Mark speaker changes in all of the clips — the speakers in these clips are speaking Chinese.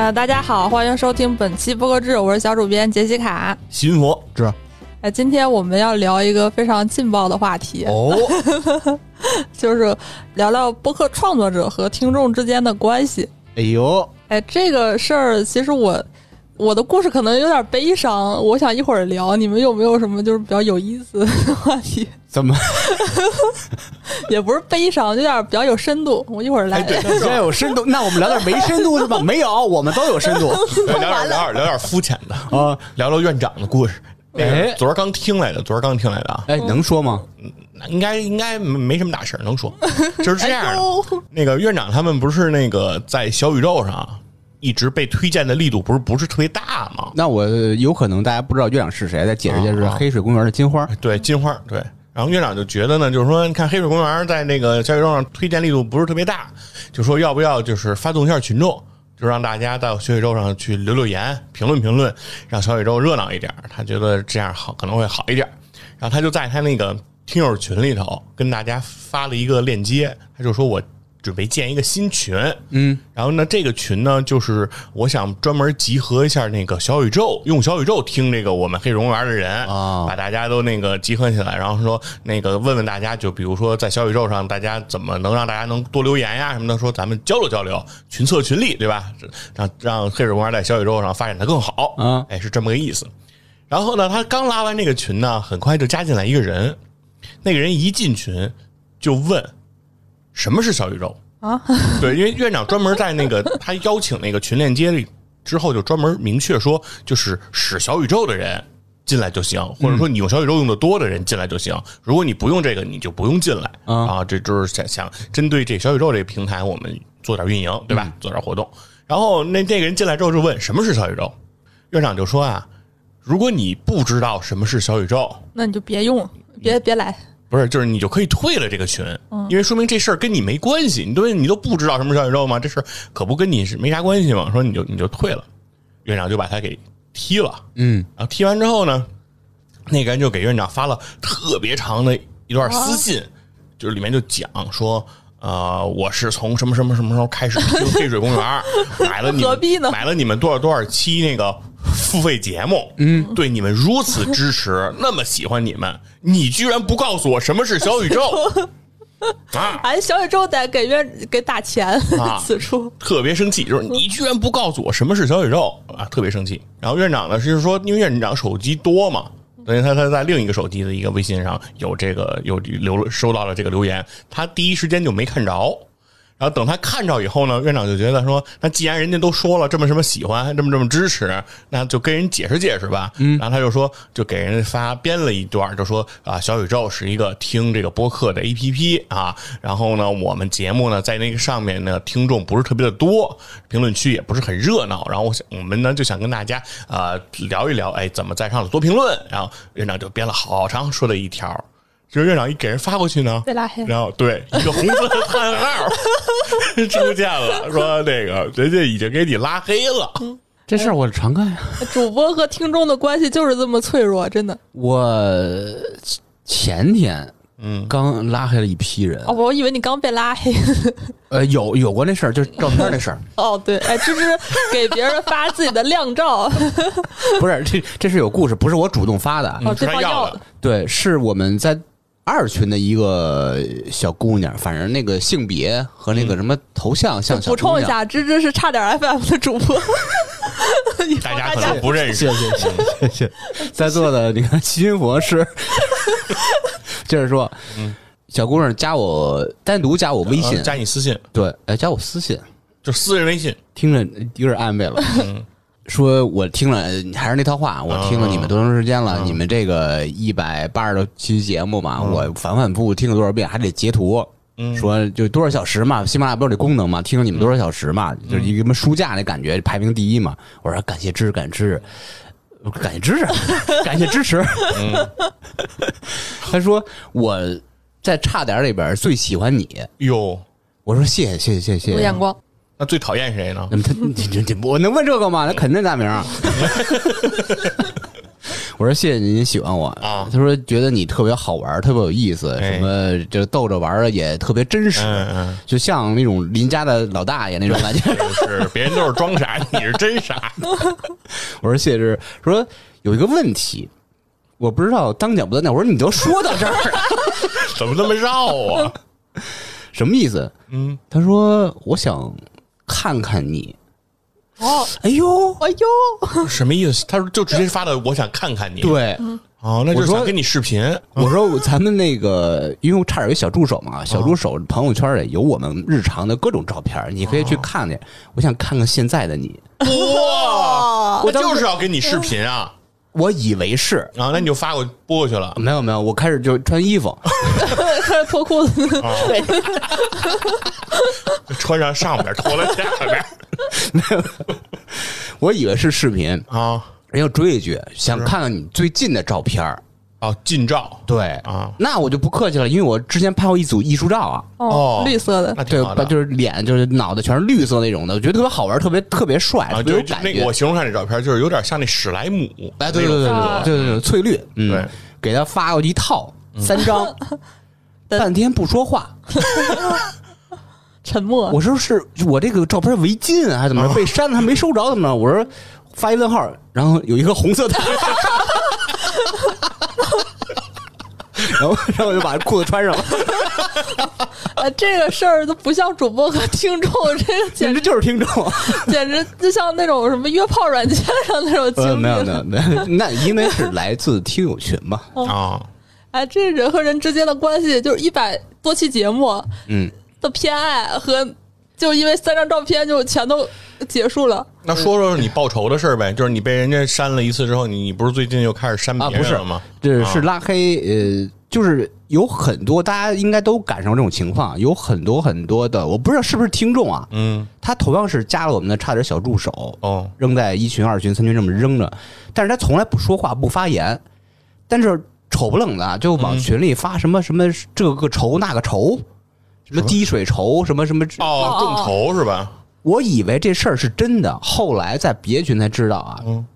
Speaker 1: 呃，大家好，欢迎收听本期播客志，我是小主编杰西卡。
Speaker 2: 新佛
Speaker 3: 志
Speaker 1: 哎，今天我们要聊一个非常劲爆的话题，
Speaker 2: 哦，
Speaker 1: 就是聊聊播客创作者和听众之间的关系。
Speaker 3: 哎呦，
Speaker 1: 哎，这个事儿其实我我的故事可能有点悲伤，我想一会儿聊。你们有没有什么就是比较有意思的 话题？
Speaker 3: 怎么
Speaker 1: 也不是悲伤，有点比较有深度。我一会儿来。
Speaker 3: 比较有深度？那我们聊点没深度的吧？没有，我们都有深度
Speaker 2: 聊点聊点聊点肤浅的，
Speaker 3: 啊。
Speaker 2: 聊聊院长的故事。那
Speaker 3: 哎
Speaker 2: 个昨儿刚听来的，昨儿刚听来的啊，
Speaker 3: 哎，能说吗？
Speaker 2: 那应该应该没没什么大事儿能说，就是这样的。
Speaker 1: 哎
Speaker 2: 那个院长他们不是那个在小宇宙上一直被推荐的力度不是不是特别大吗？
Speaker 3: 那我有可能大家不知道院长是谁，再解释解释。黑水公园的金花，
Speaker 2: 对，金花对。然后院长就觉得呢，就是说，你看黑水公园在那个小宇宙上推荐力度不是特别大，就说要不要就是发动一下群众，就让大家到小宇宙上去留留言、评论评论，让小宇宙热闹一点。他觉得这样好可能会好一点。然后他就在他那个听友群里头跟大家发了一个链接，他就说我准备建一个新群，
Speaker 3: 嗯，
Speaker 2: 然后呢，这个群呢，就是我想专门集合一下那个小宇宙，用小宇宙听这个我们黑水公园的人
Speaker 3: 啊。
Speaker 2: 把大家都那个集合起来，然后说那个问问大家，就比如说在小宇宙上，大家怎么能让大家能多留言呀什么的，说咱们交流交流，群策群力，对吧？让让黑水公园在小宇宙上发展的更好，
Speaker 3: 嗯
Speaker 2: 哎，是这么个意思。然后呢，他刚拉完这个群呢，很快就加进来一个人，那个人一进群就问什么是小宇宙
Speaker 1: 啊？
Speaker 2: 对，因为院长专门在那个 他邀请那个群链接里之后，就专门明确说，就是使小宇宙的人进来就行，或者说你用小宇宙用的多的人进来就行。如果你不用这个，你就不用进来
Speaker 3: 啊
Speaker 2: 啊。这就是想想针对这小宇宙这个平台，我们做点运营，对吧？做点活动。然后那那个人进来之后就问什么是小宇宙，院长就说啊，如果你不知道什么是小宇宙，
Speaker 1: 那你就别用，别别来。
Speaker 2: 不是，就是你就可以退了这个群，因为说明这事儿跟你没关系，你都你都不知道什么是小宇宙吗？这事儿可不跟你是没啥关系嘛。说你就你就退了，院长就把他给踢了。
Speaker 3: 嗯，
Speaker 2: 然后踢完之后呢，那个人就给院长发了特别长的一段私信，就是里面就讲说。呃，我是从什么什么什么时候开始听黑水公园，买了你
Speaker 1: 何必呢
Speaker 2: 们买了你们多少多少期那个付费节目，嗯，对你们如此支持，那么喜欢你们，你居然不告诉我什么是小宇宙 啊！
Speaker 1: 俺小宇宙得给院给打钱，
Speaker 2: 啊
Speaker 1: 此处
Speaker 2: 特别生气，就是你居然不告诉我什么是小宇宙啊，特别生气。然后院长呢，是说因为院长手机多嘛，等于他他在另一个手机的一个微信上有这个有留收到了这个留言，他第一时间就没看着。然后等他看着以后呢，院长就觉得说，那既然人家都说了这么什么喜欢，这么这么支持，那就跟人解释解释吧。嗯，然后他就说，就给人发编了一段，就说啊，小宇宙是一个听这个播客的 A P P 啊，然后呢，我们节目呢在那个上面呢听众不是特别的多，评论区也不是很热闹，然后我想我们呢就想跟大家呃聊一聊，哎，怎么在上头多评论，然后院长就编了好长说的一条。就是院长一给人发过去呢，
Speaker 1: 被拉黑
Speaker 2: 然后对一个红色的叹号 出现了，说那个人家已经给你拉黑了。
Speaker 3: 这事儿我常干呀。
Speaker 1: 主播和听众的关系就是这么脆弱，真的。
Speaker 3: 我前天
Speaker 2: 嗯，
Speaker 3: 刚拉黑了一批人
Speaker 1: 哦，，我以为你刚被拉黑。
Speaker 3: 呃，有有过那事儿，就是照片那事儿，
Speaker 1: 哦，对，哎，芝芝给别人发自己的靓照，
Speaker 3: 不是这这是有故事，不是我主动发的，
Speaker 1: 哦，
Speaker 2: 是他要的
Speaker 1: 对方要的，
Speaker 3: 对，是我们在二群的一个小姑娘，反正那个性别和那个什么头像像小姑娘。
Speaker 1: 补充一下，芝芝是差点 FM 的主播，
Speaker 2: 大家可能不认识
Speaker 3: 谢。谢谢谢谢谢，在座的你看齐云佛是，就是说，嗯小姑娘加我单独加我微信
Speaker 2: 呃，加你私信，
Speaker 3: 对，哎，加我私信，
Speaker 2: 就私人微信。
Speaker 3: 听着有点暧昧了。说我听了还是那套话，我听了你们多长时间了？你们这个一百八十多期节目嘛，我反反复复听了多少遍，还得截图。说就多少小时嘛，喜马拉雅不是有这功能嘛？听了你们多少小时嘛？就是一个什么书架那感觉，排名第一嘛。我说感谢支持，感谢支持，感谢支持，感谢支持。他说我在差点里边最喜欢你。
Speaker 2: 哟，
Speaker 3: 我说谢谢谢谢谢谢。
Speaker 1: 有眼光。
Speaker 2: 那最讨厌谁呢？
Speaker 3: 那么他你我能问这个吗？那肯定大名儿。我说谢谢您喜欢我
Speaker 2: 啊
Speaker 3: 他说觉得你特别好玩，特别有意思，
Speaker 2: 哎
Speaker 3: 什么就逗着玩儿也特别真实，就像那种邻家的老大爷那种感觉。
Speaker 2: 是别人都是装傻，你是真傻。
Speaker 3: 我说谢谢，说有一个问题，我不知道当讲不当讲。我说你都说到这儿了，
Speaker 2: 怎么那么绕啊？
Speaker 3: 什么意思？
Speaker 2: 嗯，
Speaker 3: 他说我想看看你。
Speaker 1: 哦，
Speaker 3: 哎呦，
Speaker 1: 哎呦，
Speaker 2: 什么意思？他说就直接发的，我想看看你。，
Speaker 3: 对，
Speaker 2: 哦，那就是想跟你视频。
Speaker 3: 我说咱们那个，因为我差点有小助手嘛，小助手朋友圈里有我们日常的各种照片，你可以去看去。我想看看现在的你，
Speaker 2: 哇，我
Speaker 3: 我
Speaker 2: 就是要跟你视频啊！
Speaker 3: 我以为是。
Speaker 2: 啊，那你就发过播过去了。
Speaker 3: 没有没有，我开始就穿衣服，
Speaker 1: 开始脱裤子，
Speaker 2: 穿上上边，脱了下边。
Speaker 3: 我以为是视频，
Speaker 2: 啊。
Speaker 3: 人要追一句，想看看你最近的照片儿
Speaker 2: 哦，近照
Speaker 3: 对
Speaker 2: 啊，
Speaker 3: 那我就不客气了，因为我之前拍过一组艺术照啊，
Speaker 2: 哦
Speaker 1: 绿色的，
Speaker 3: 对
Speaker 2: 那挺好，的。
Speaker 3: 就是脸就是脑袋全是绿色那种的，我觉得特别好玩，特别特别帅，
Speaker 2: 啊，
Speaker 3: 特别
Speaker 2: 对，
Speaker 3: 有感觉
Speaker 2: 就那个我。形容下这照片，就是有点像那史莱姆。
Speaker 3: 哎，对对对对
Speaker 1: 啊
Speaker 3: 对对对，翠绿，嗯
Speaker 2: 对，
Speaker 3: 给他发过一套三张，半天不说话。
Speaker 1: 沉默。
Speaker 3: 我说是我这个照片违禁啊还是怎么着？被删了还没收着怎么着？我说发一问号，然后有一个红色的。然后，然后我就把裤子穿上了，
Speaker 1: 啊，这个事儿都不像主播和听众，这个简
Speaker 3: 简直
Speaker 1: 直
Speaker 3: 就是听众。
Speaker 1: 简直就像那种什么约炮软件上那种经
Speaker 3: 呃，
Speaker 1: 历。
Speaker 3: 没有没有没有，那因为是来自听友群嘛。
Speaker 2: 啊，
Speaker 1: 哎，这人和人之间的关系就是一百多期节目
Speaker 3: 嗯，
Speaker 1: 的偏爱和，就因为三张照片就全都结束了。
Speaker 2: 那说说你报仇的事儿呗，就是你被人家删了一次之后，你你不是最近又开始删
Speaker 3: 啊，不是
Speaker 2: 别人了吗？
Speaker 3: 这是拉黑，呃，就是有很多大家应该都赶上这种情况，有很多很多的，我不知道是不是听众啊，
Speaker 2: 嗯，
Speaker 3: 他同样是加了我们的差点小助手，
Speaker 2: 哦，
Speaker 3: 扔在一群、二群、三群这么扔着，但是他从来不说话、不发言，但是丑不冷的就往群里发什么什么这个仇那个仇，什么滴水仇，什么什么。
Speaker 2: 哦，众筹是吧？
Speaker 3: 我以为这事儿是真的，后来在别群才知道啊，
Speaker 2: 嗯。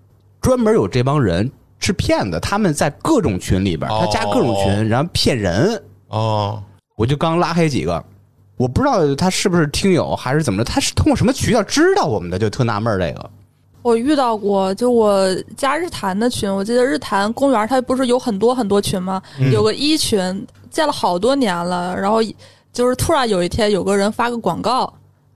Speaker 3: 专门有这帮人是骗子，他们在各种群里边，他加各种群，然后骗人。
Speaker 2: 哦，
Speaker 3: 我就刚拉黑几个，我不知道他是不是听友还是怎么着，他是通过什么渠道知道我们的，就特纳闷儿这个。
Speaker 1: 我遇到过，就我加日坛的群，我记得日坛公园它不是有很多很多群吗？有个一群建了好多年了，然后就是突然有一天有个人发个广告，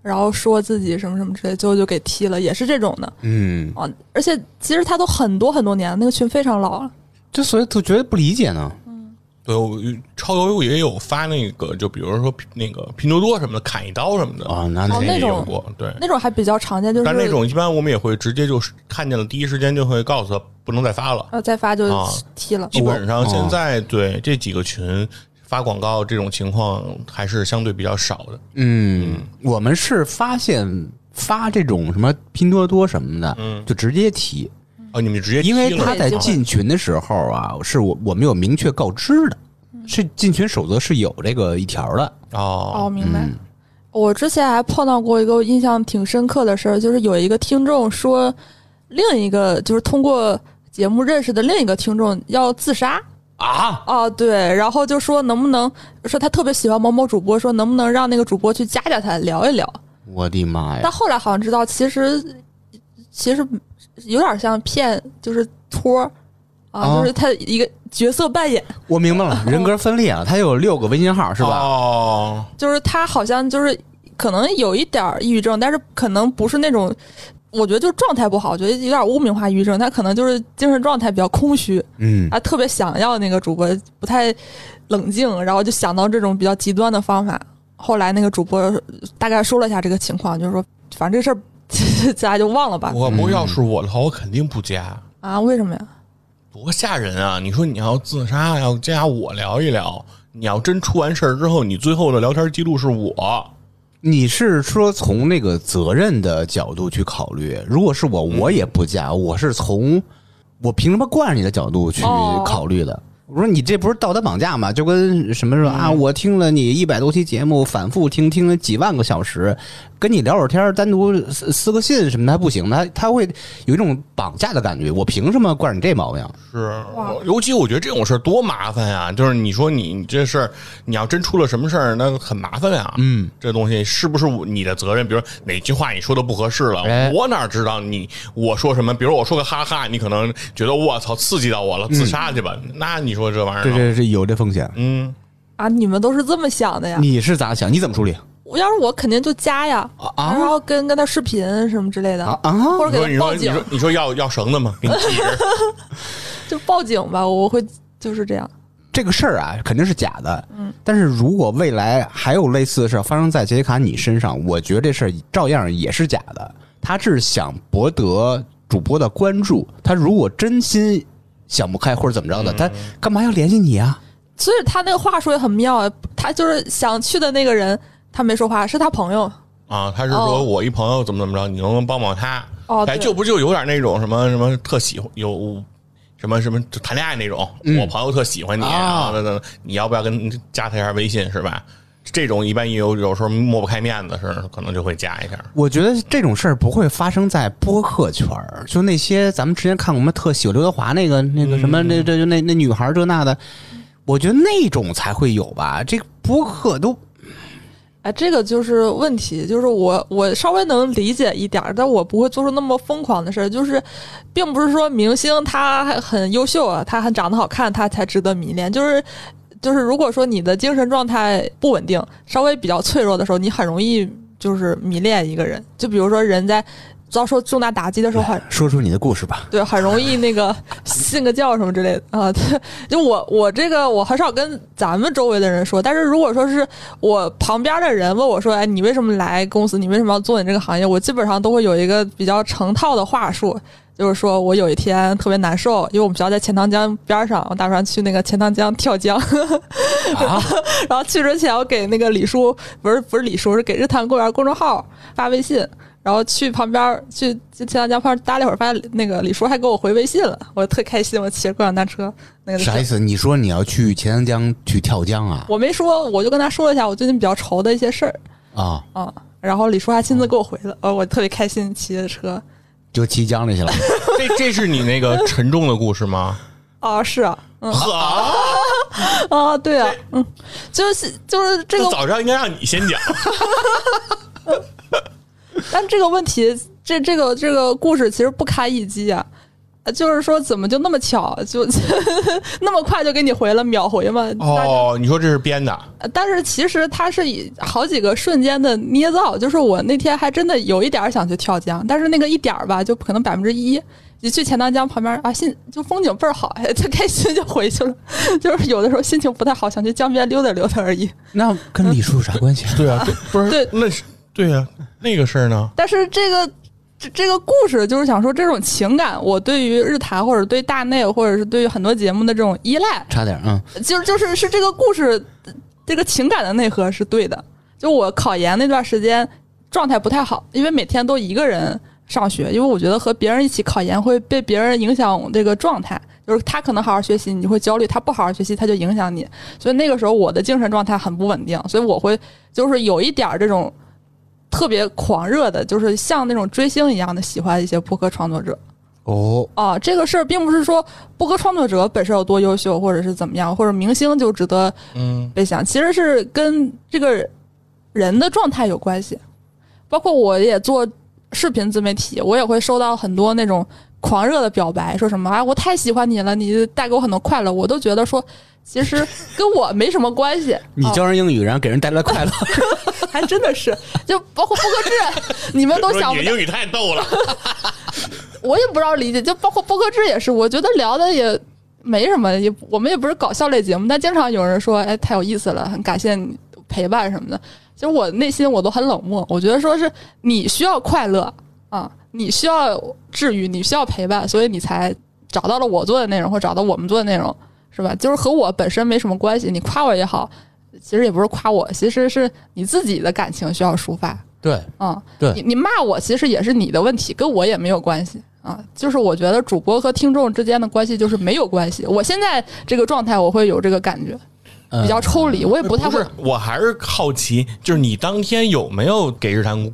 Speaker 1: 然后说自己什么什么之类，最后就给踢了，也是这种的
Speaker 3: 嗯，
Speaker 1: 啊。而且其实他都很多很多年了，那个群非常老了。
Speaker 3: 就所以就觉得不理解呢。
Speaker 2: 嗯对，我超游也有发那个，就比如说那个拼多多什么的，砍一刀什么的
Speaker 3: 啊那
Speaker 1: 哦那种
Speaker 2: 过，对。
Speaker 1: 那种还比较常见，就是
Speaker 2: 但那种一般我们也会直接就是看见了，第一时间就会告诉他不能再发了。
Speaker 1: 呃再发就
Speaker 2: 啊
Speaker 1: 踢了。
Speaker 2: 基本上现在对这几个群发广告这种情况还是相对比较少的。
Speaker 3: 嗯，我们是发现发这种什么拼多多什么的，
Speaker 2: 嗯
Speaker 3: 就直接提，
Speaker 2: 哦，你们直接
Speaker 3: 因为他在进群的时候啊，是我我们有明确告知的，是进群守则是有这个一条的。
Speaker 1: 哦，
Speaker 2: 哦，
Speaker 1: 明白。我之前还碰到过一个印象挺深刻的事儿，就是有一个听众说，另一个就是通过节目认识的另一个听众要自杀。
Speaker 3: 啊，
Speaker 1: 哦，对，然后就说能不能说他特别喜欢某某主播，说能不能让那个主播去加加他聊一聊。
Speaker 3: 我的妈呀
Speaker 1: 但！后来好像知道，其实其实有点像骗，就是托儿啊，
Speaker 3: 啊
Speaker 1: 就是他一个角色扮演，
Speaker 3: 我明白了，人格分裂啊，他有六个微信号是吧？
Speaker 2: 哦，
Speaker 1: 就是他好像就是可能有一点抑郁症，但是可能不是那种，我觉得就是状态不好，我觉得有点污名化抑郁症，他可能就是精神状态比较空虚，
Speaker 3: 嗯，
Speaker 1: 啊，特别想要那个主播不太冷静，然后就想到这种比较极端的方法。后来那个主播大概说了一下这个情况，就是说反正这事儿 大家就忘了吧。
Speaker 2: 我不要是我的话，我肯定不加，
Speaker 1: 啊，为什么呀？
Speaker 2: 多吓人啊！你说你要自杀，要加我聊一聊，你要真出完事儿之后，你最后的聊天记录是我，
Speaker 3: 你是说从那个责任的角度去考虑？如果是我，我也不加，我是从我凭什么惯着你的角度去
Speaker 1: 哦
Speaker 3: 考虑的。我说你这不是道德绑架吗？就跟什么说啊，我听了你一百多期节目，反复听听了几万个小时，跟你聊会儿天儿，单独私私个信什么的还不行，他他会有一种绑架的感觉。我凭什么惯你这毛病？
Speaker 2: 是，尤其我觉得这种事儿多麻烦呀！就是你说你你这事儿，你要真出了什么事儿，那很麻烦呀。
Speaker 3: 嗯，
Speaker 2: 这东西是不是你的责任？比如哪句话你说的不合适了，
Speaker 3: 哎
Speaker 2: 我哪知道你我说什么？比如我说个哈哈，你可能觉得我操刺激到我了，自杀去吧？那你说这玩意儿
Speaker 3: 这
Speaker 2: 呢，
Speaker 3: 这是有这风险。
Speaker 2: 嗯，
Speaker 1: 啊，你们都是这么想的呀？
Speaker 3: 你是咋想？你怎么处理
Speaker 1: 我要是我肯定就加呀，
Speaker 3: 啊
Speaker 1: 然后跟跟他视频什么之类的，
Speaker 3: 啊啊？
Speaker 1: 或者
Speaker 2: 你说你说
Speaker 1: 给他报警
Speaker 2: 你说，你说要要绳子吗？给你。
Speaker 1: 就报警吧。我会就是这样。
Speaker 3: 这个事儿啊，肯定是假的。嗯，但是如果未来还有类似的事儿发生在杰西卡你身上，我觉得这事儿照样也是假的。他是想博得主播的关注，他如果真心想不开或者怎么着的，他干嘛要联系你啊？
Speaker 1: 所以他那个话说也很妙啊，他就是想去的那个人，他没说话，是他朋友。
Speaker 2: 啊，他是说
Speaker 1: 哦
Speaker 2: 我一朋友怎么怎么着，你能不能帮帮他？哎，
Speaker 1: 哦对
Speaker 2: 就不就有点那种什么什么特喜欢有什么什么就谈恋爱那种，我朋友特喜欢你，
Speaker 3: 啊
Speaker 2: 然后等等，你要不要跟加他一下微信是吧？这种一般有有时候抹不开面子是，可能就会加一下。
Speaker 3: 我觉得这种事儿不会发生在播客圈儿，就那些咱们之前看过什么特喜欢刘德华那个那个什么那这就那那女孩这那的，我觉得那种才会有吧。这个播客都
Speaker 1: 这个就是问题，就是我我稍微能理解一点，但我不会做出那么疯狂的事儿。就是，并不是说明星他很优秀啊，他很长得好看，他才值得迷恋。就是，就是如果说你的精神状态不稳定，稍微比较脆弱的时候，你很容易就是迷恋一个人。就比如说人在遭受重大打击的时候，很
Speaker 3: 说出你的故事吧。
Speaker 1: 对，很容易那个 信个教什么之类的啊。对，就我我这个我很少跟咱们周围的人说，但是如果说是我旁边的人问我说，哎，你为什么来公司？你为什么要做你这个行业？我基本上都会有一个比较成套的话术。就是说我有一天特别难受，因为我们学校在钱塘江边上，我打算去那个钱塘江跳江。
Speaker 3: 啊，
Speaker 1: 然后去之前，我给那个李叔，不是不是李叔，是给日坛公园公众号发微信，然后去旁边去去钱塘江旁边待了一会儿，发现那个李叔还给我回微信了，我特开心，我骑着共享单车那个
Speaker 3: 啥意思？你说你要去钱塘江去跳江啊？
Speaker 1: 我没说，我就跟他说了一下我最近比较愁的一些事儿
Speaker 3: 啊，
Speaker 1: 啊，然后李叔还亲自给我回了，呃，我特别开心，骑着车
Speaker 3: 就骑江里去了。
Speaker 2: 这这是你那个沉重的故事吗？
Speaker 1: 啊，是啊，嗯
Speaker 2: 呵，
Speaker 1: 啊，对啊，嗯，就是就是这个
Speaker 2: 这早知道应该让你先讲。
Speaker 1: 但这个问题，这这个这个故事其实不堪一击啊。呃就是说，怎么就那么巧，就 那么快就给你回了，秒回嘛？
Speaker 2: 哦，你说这是编的？
Speaker 1: 但是其实它是以好几个瞬间的捏造。就是我那天还真的有一点儿想去跳江，但是那个一点儿吧，就可能百分之一。你去钱塘江旁边啊，心就风景倍儿好，哎，特开心就回去了。就是有的时候心情不太好，想去江边溜达溜达而已。
Speaker 3: 那跟李叔有啥关系啊？
Speaker 2: 对啊，不是
Speaker 1: 对
Speaker 2: 那是对啊，那个事儿呢？
Speaker 1: 但是这个这这个故事就是想说，这种情感，我对于日台或者对大内或者是对于很多节目的这种依赖，
Speaker 3: 差点嗯，
Speaker 1: 就是就是是这个故事这个情感的内核是对的。就我考研那段时间状态不太好，因为每天都一个人上学，因为我觉得和别人一起考研会被别人影响这个状态。就是他可能好好学习，你就会焦虑；他不好好学习，他就影响你。所以那个时候我的精神状态很不稳定，所以我会就是有一点儿这种特别狂热的，就是像那种追星一样的喜欢一些播客创作者。
Speaker 3: 哦，
Speaker 1: 啊，这个事儿并不是说播客创作者本身有多优秀，或者是怎么样，或者明星就值得
Speaker 2: 嗯，
Speaker 1: 被想，其实是跟这个人的状态有关系。包括我也做视频自媒体，我也会收到很多那种狂热的表白，说什么啊，我太喜欢你了，你带给我很多快乐，我都觉得说，其实跟我没什么关系。
Speaker 3: 你
Speaker 1: 啊
Speaker 3: 教人英语，然后给人带来快乐，
Speaker 1: 还真的是，就包括播客制，你们都想不
Speaker 2: 你的英语太逗了。
Speaker 1: 我也不知道理解，就包括播客制也是，我觉得聊的也没什么，也我们也不是搞笑类节目，但经常有人说，哎，太有意思了，很感谢你陪伴什么的。其实我内心我都很冷漠，我觉得说是你需要快乐啊，你需要治愈，你需要陪伴，所以你才找到了我做的内容，或找到我们做的内容，是吧？就是和我本身没什么关系，你夸我也好，其实也不是夸我，其实是你自己的感情需要抒发。
Speaker 3: 对，
Speaker 1: 嗯、
Speaker 3: 对
Speaker 1: 你你骂我其实也是你的问题，跟我也没有关系啊，就是我觉得主播和听众之间的关系就是没有关系。我现在这个状态，我会有这个感觉，
Speaker 3: 嗯
Speaker 1: 比较抽离，我也不太会
Speaker 2: 不是，我还是好奇，就是你当天有没有给日坛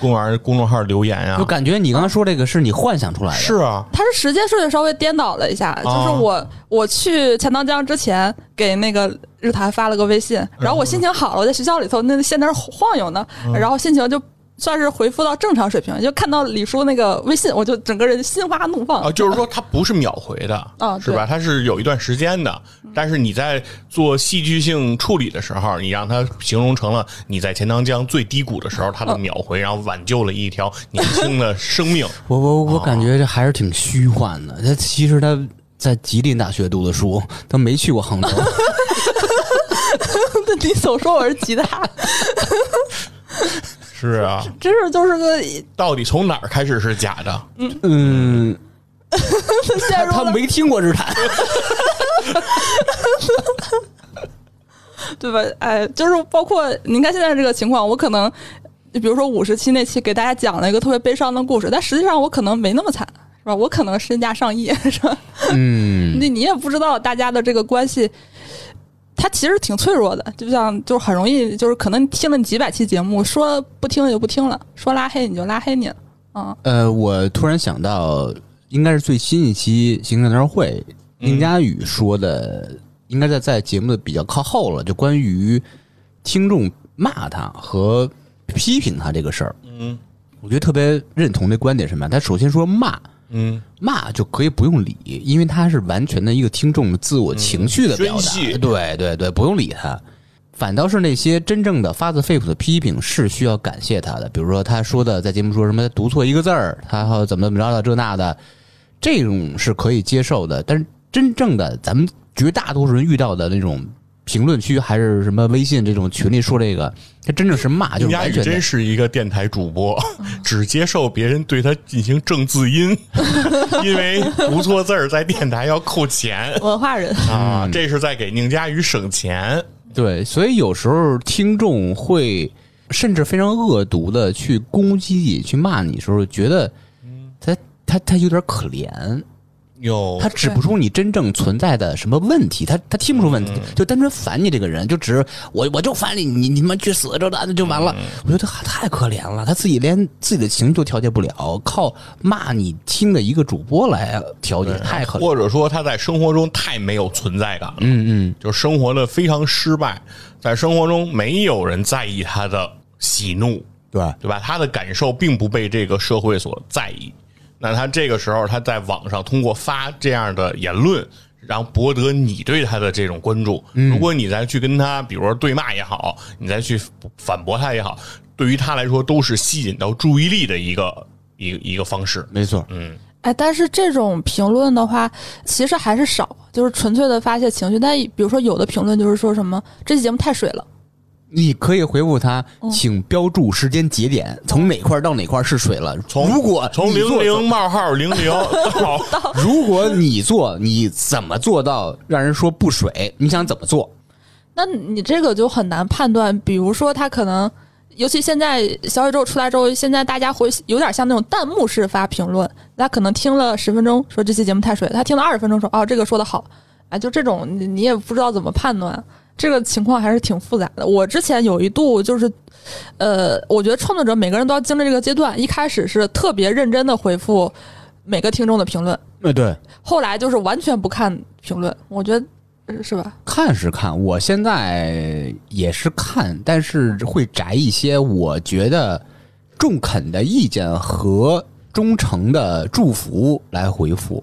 Speaker 2: 公园公众号留言啊
Speaker 3: 就？感觉你刚刚说这个是你幻想出来的，
Speaker 2: 是啊，
Speaker 1: 它是时间顺序稍微颠倒了一下，
Speaker 2: 哦
Speaker 1: 就是我我去钱塘江之前给那个日坛发了个微信，然后我心情好了，我在学校里头那线那儿晃悠呢，然后心情就算是回复到正常水平，就看到李叔那个微信，我就整个人心花怒放
Speaker 2: 啊，就是说他不是秒回的，
Speaker 1: 啊
Speaker 2: 是吧？他是有一段时间的，但是你在做戏剧性处理的时候，你让他形容成了你在钱塘江最低谷的时候，他的秒回，然后挽救了一条年轻的生命。
Speaker 3: 我我我感觉这还是挺虚幻的。他其实他在吉林大学读的书，他没去过杭州。
Speaker 1: 你总说我是吉他，
Speaker 2: 是啊，
Speaker 1: 真是就是个
Speaker 2: 到底从哪儿开始是假的？
Speaker 3: 嗯，
Speaker 1: 陷入了
Speaker 3: 他没听过日坛。
Speaker 1: 对吧？哎，就是包括您看现在这个情况，我可能就比如说五十期那期给大家讲了一个特别悲伤的故事，但实际上我可能没那么惨，是吧？我可能身价上亿，是吧？
Speaker 3: 嗯，
Speaker 1: 你你也不知道大家的这个关系，它其实挺脆弱的，就像就是很容易，就是可能听了你几百期节目，说不听就不听了，说拉黑你就拉黑你了，嗯、
Speaker 3: 呃，我突然想到，应该是最新一期行政大会，宁佳宇说的，应该在在节目的比较靠后了，就关于听众骂他和批评他这个事儿。
Speaker 2: 嗯
Speaker 3: 我觉得特别认同的观点是什么？他首先说骂，
Speaker 2: 嗯，
Speaker 3: 骂就可以不用理，因为他是完全的一个听众的自我情绪的表达。
Speaker 2: 嗯
Speaker 3: 对对对，不用理他。反倒是那些真正的发自肺腑的批评是需要感谢他的，比如说他说的在节目说什么读错一个字儿，他怎么怎么着的这那的，这种是可以接受的。但是真正的咱们绝大多数人遇到的那种评论区还是什么微信这种群里说这个，他真正是骂，就
Speaker 2: 林佳宇
Speaker 3: 是完全
Speaker 2: 真是一个电台主播，只接受别人对他进行正字音，因为读错字儿在电台要扣钱。
Speaker 1: 文化人，
Speaker 2: 啊，这是在给宁佳宇省钱。
Speaker 3: 对，所以有时候听众会甚至非常恶毒的去攻击你、去骂你的时候，觉得他他他有点可怜，
Speaker 2: 有
Speaker 3: 他指不出你真正存在的什么问题，他他听不出问题，就单纯烦你这个人，就只是我我就烦你，你你他妈去死这那就完了。我觉得他太可怜了，他自己连自己的情绪都调节不了，靠骂你听的一个主播来调节，太可怜。
Speaker 2: 或者说他在生活中太没有存在感了，
Speaker 3: 嗯嗯，
Speaker 2: 就生活的非常失败，在生活中没有人在意他的喜怒，
Speaker 3: 对，
Speaker 2: 对吧？他的感受并不被这个社会所在意。那他这个时候，他在网上通过发这样的言论，然后博得你对他的这种关注。如果你再去跟他，比如说对骂也好，你再去反驳他也好，对于他来说都是吸引到注意力的一个一个一个方式。
Speaker 3: 没错，
Speaker 2: 嗯，
Speaker 1: 哎，但是这种评论的话，其实还是少，就是纯粹的发泄情绪。但比如说有的评论就是说什么这期节目太水了。
Speaker 3: 你可以回复他，请标注时间节点，从哪块到哪块是水了。
Speaker 2: 从
Speaker 3: 如果
Speaker 2: 从零零冒号零零 到
Speaker 3: 如果你做，你怎么做到让人说不水？你想怎么做？
Speaker 1: 那你这个就很难判断。比如说，他可能，尤其现在小宇宙出来之后，现在大家会有点像那种弹幕式发评论。他可能听了十分钟说这期节目太水，他听了二十分钟说哦这个说的好，哎，就这种你你也不知道怎么判断。这个情况还是挺复杂的。我之前有一度就是，呃，我觉得创作者每个人都要经历这个阶段。一开始是特别认真的回复每个听众的评论，
Speaker 3: 呃，对，
Speaker 1: 后来就是完全不看评论。我觉得呃是吧？
Speaker 3: 看是看，我现在也是看，但是会摘一些我觉得中肯的意见和忠诚的祝福来回复，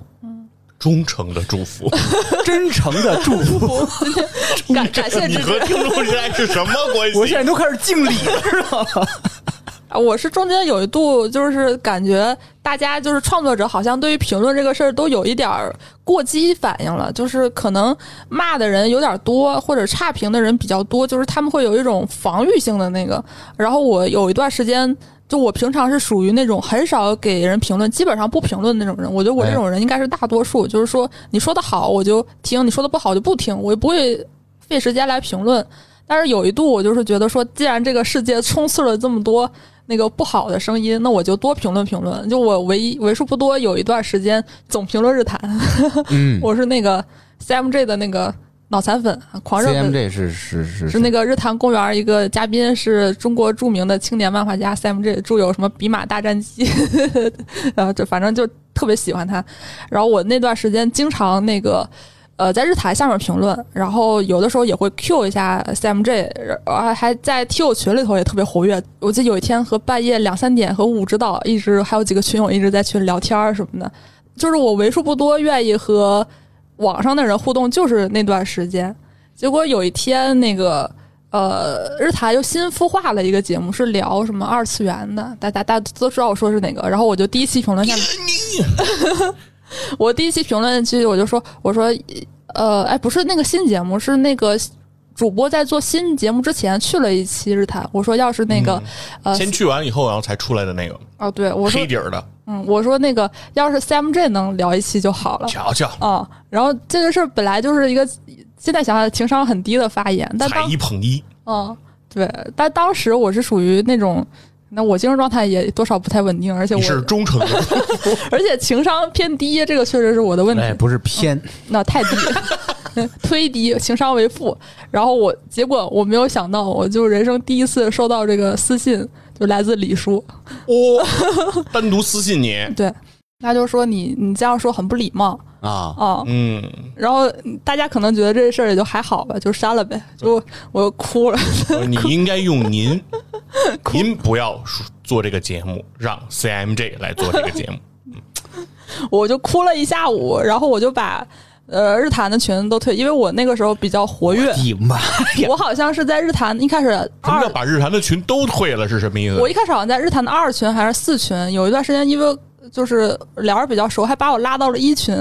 Speaker 2: 忠诚的祝福。
Speaker 3: 真诚的祝福。
Speaker 1: 感感谢
Speaker 2: 你和。听众之间是什么关系？
Speaker 3: 我现在都开始敬礼了，知道吗？
Speaker 1: 啊，我是中间有一度就是感觉大家就是创作者好像对于评论这个事儿都有一点儿过激反应了，就是可能骂的人有点多，或者差评的人比较多，就是他们会有一种防御性的那个。然后我有一段时间。就我平常是属于那种很少给人评论，基本上不评论的那种人。我觉得我这种人应该是大多数，就是说你说的好我就听，你说的不好就不听，我也不会费时间来评论。但是有一度我就是觉得说，既然这个世界充斥了这么多那个不好的声音，那我就多评论评论。就我唯一为数不多有一段时间总评论日坛，
Speaker 3: 嗯
Speaker 1: 我是那个 CMJ 的那个脑残粉，狂热粉。
Speaker 3: ，CMJ 是是是
Speaker 1: 是那个日坛公园一个嘉宾，是中国著名的青年漫画家 CMJ，著有什么《比马大战记》，然后就反正就特别喜欢他。然后我那段时间经常那个呃在日坛下面评论，然后有的时候也会 Q 一下 CMJ，然后还在 T 友群里头也特别活跃。我记得有一天和半夜两三点和五指导一直还有几个群友一直在群里聊天什么的，就是我为数不多愿意和网上的人互动，就是那段时间。结果有一天，那个呃，日坛又新孵化了一个节目，是聊什么二次元的，大大大家都知道我说是哪个。然后我就第一期评论下面，我第一期评论区我就说，我说呃，哎，不是那个新节目，是那个。主播在做新节目之前去了一期日坛，我说要是那个，呃，
Speaker 2: 先去完以后，然后才出来的那个
Speaker 1: 哦，对我说
Speaker 2: 黑，底儿的，
Speaker 1: 嗯，我说那个要是 CMJ 能聊一期就好了，
Speaker 2: 瞧瞧，
Speaker 1: 啊、然后这个事儿本来就是一个现在想想情商很低的发言，但
Speaker 2: 一捧一，
Speaker 1: 嗯，对，但当时我是属于那种，那我精神状态也多少不太稳定，而且
Speaker 2: 我是忠诚的，
Speaker 1: 而且情商偏低，这个确实是我的问题，
Speaker 3: 哎，不是偏，
Speaker 1: 那太低，推低，情商为负。然后我结果我没有想到，我就人生第一次收到这个私信，就来自李叔，
Speaker 2: 哦，单独私信你，
Speaker 1: 对，他就说你你这样说很不礼貌
Speaker 3: 啊，
Speaker 1: 啊，
Speaker 2: 嗯，
Speaker 1: 然后大家可能觉得这事儿也就还好吧，就删了呗，就我又哭了。
Speaker 2: 你应该用您，您不要说做这个节目，让 CMJ 来做这个节目。
Speaker 1: 我就哭了一下午，然后我就把呃日坛的群都退，因为我那个时候比较活跃，
Speaker 3: 的妈呀！
Speaker 1: 我好像是在日坛一开始二
Speaker 2: 什么叫，把日坛的群都退了？是什么意思？
Speaker 1: 我一开始好像在日坛的二群还是四群，有一段时间因为就是聊着比较熟，还把我拉到了一群，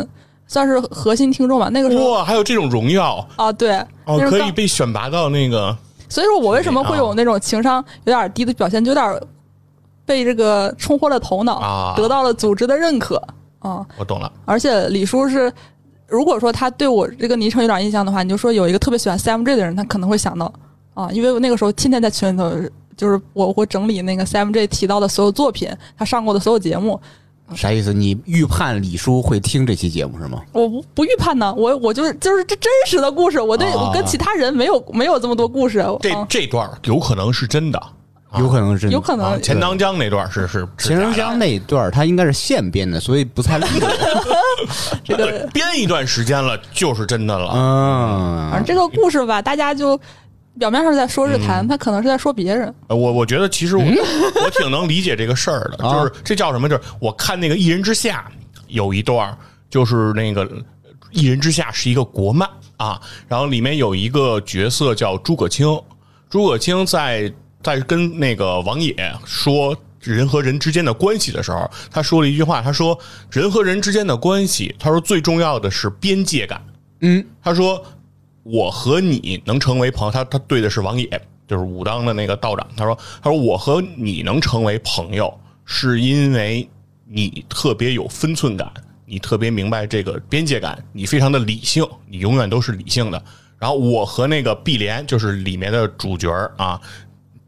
Speaker 1: 算是核心听众吧。那个时候
Speaker 2: 哇，还有这种荣耀
Speaker 1: 啊，对，
Speaker 2: 哦，可以被选拔到那个
Speaker 1: 所以说我为什么会有那种情商有点低的表现，就有点被这个冲昏了头脑，
Speaker 2: 啊
Speaker 1: 得到了组织的认可啊。
Speaker 2: 我懂了，
Speaker 1: 而且李叔是，如果说他对我这个昵称有点印象的话，你就说有一个特别喜欢 CMJ 的人，他可能会想到啊，因为我那个时候天天在群里头，就是我会整理那个 CMJ 提到的所有作品，他上过的所有节目，
Speaker 3: 啥意思？你预判李叔会听这期节目是吗？
Speaker 1: 我不不预判呢，我我就是就是这真实的故事，我对、
Speaker 3: 啊
Speaker 1: 我跟其他人没有没有这么多故事，
Speaker 2: 这
Speaker 1: 啊、
Speaker 2: 这段有可能是真的，啊
Speaker 3: 有可能是
Speaker 1: 有可能
Speaker 2: 啊，钱塘江那段是是是
Speaker 3: 钱塘江那一段儿他应该是现编的，所以不太。
Speaker 1: 这个
Speaker 2: 编一段时间了就是真的了。
Speaker 3: 嗯
Speaker 1: 反正这个故事吧，大家就表面上在说日
Speaker 2: 嗯
Speaker 1: 坛，他可能是在说别人。
Speaker 2: 呃我我觉得其实我、我挺能理解这个事儿的，
Speaker 3: 啊
Speaker 2: 就是这叫什么？就是我看那个《一人之下》有一段儿，就是那个《一人之下》是一个国漫啊，然后里面有一个角色叫诸葛青，诸葛青在在跟那个王野说。人和人之间的关系的时候，他说了一句话，他说：“人和人之间的关系，他说最重要的是边界感。”
Speaker 3: 嗯，
Speaker 2: 他说：“我和你能成为朋友。”他他对的是王野，就是武当的那个道长。他说：“他说我和你能成为朋友，是因为你特别有分寸感，你特别明白这个边界感，你非常的理性，你永远都是理性的。然后我和那个碧莲，就是里面的主角啊，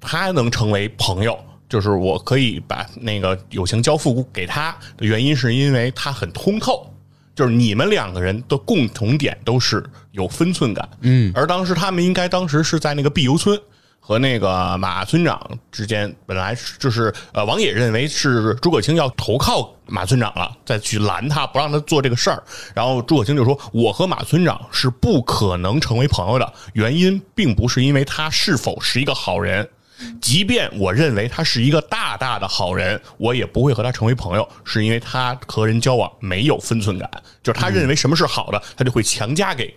Speaker 2: 他能成为朋友。”就是我可以把那个友情交付给他的原因，是因为他很通透，就是你们两个人的共同点都是有分寸感，嗯，而当时他们应该当时是在那个碧游村和那个马村长之间，本来是就是呃，王野认为是诸葛青要投靠马村长了，再去拦他不让他做这个事儿，然后诸葛青就说：“我和马村长是不可能成为朋友的，原因并不是因为他是否是一个好人。”即便我认为他是一个大大的好人，我也不会和他成为朋友，是因为他和人交往没有分寸感，就是他认为什么是好的，他就会强加给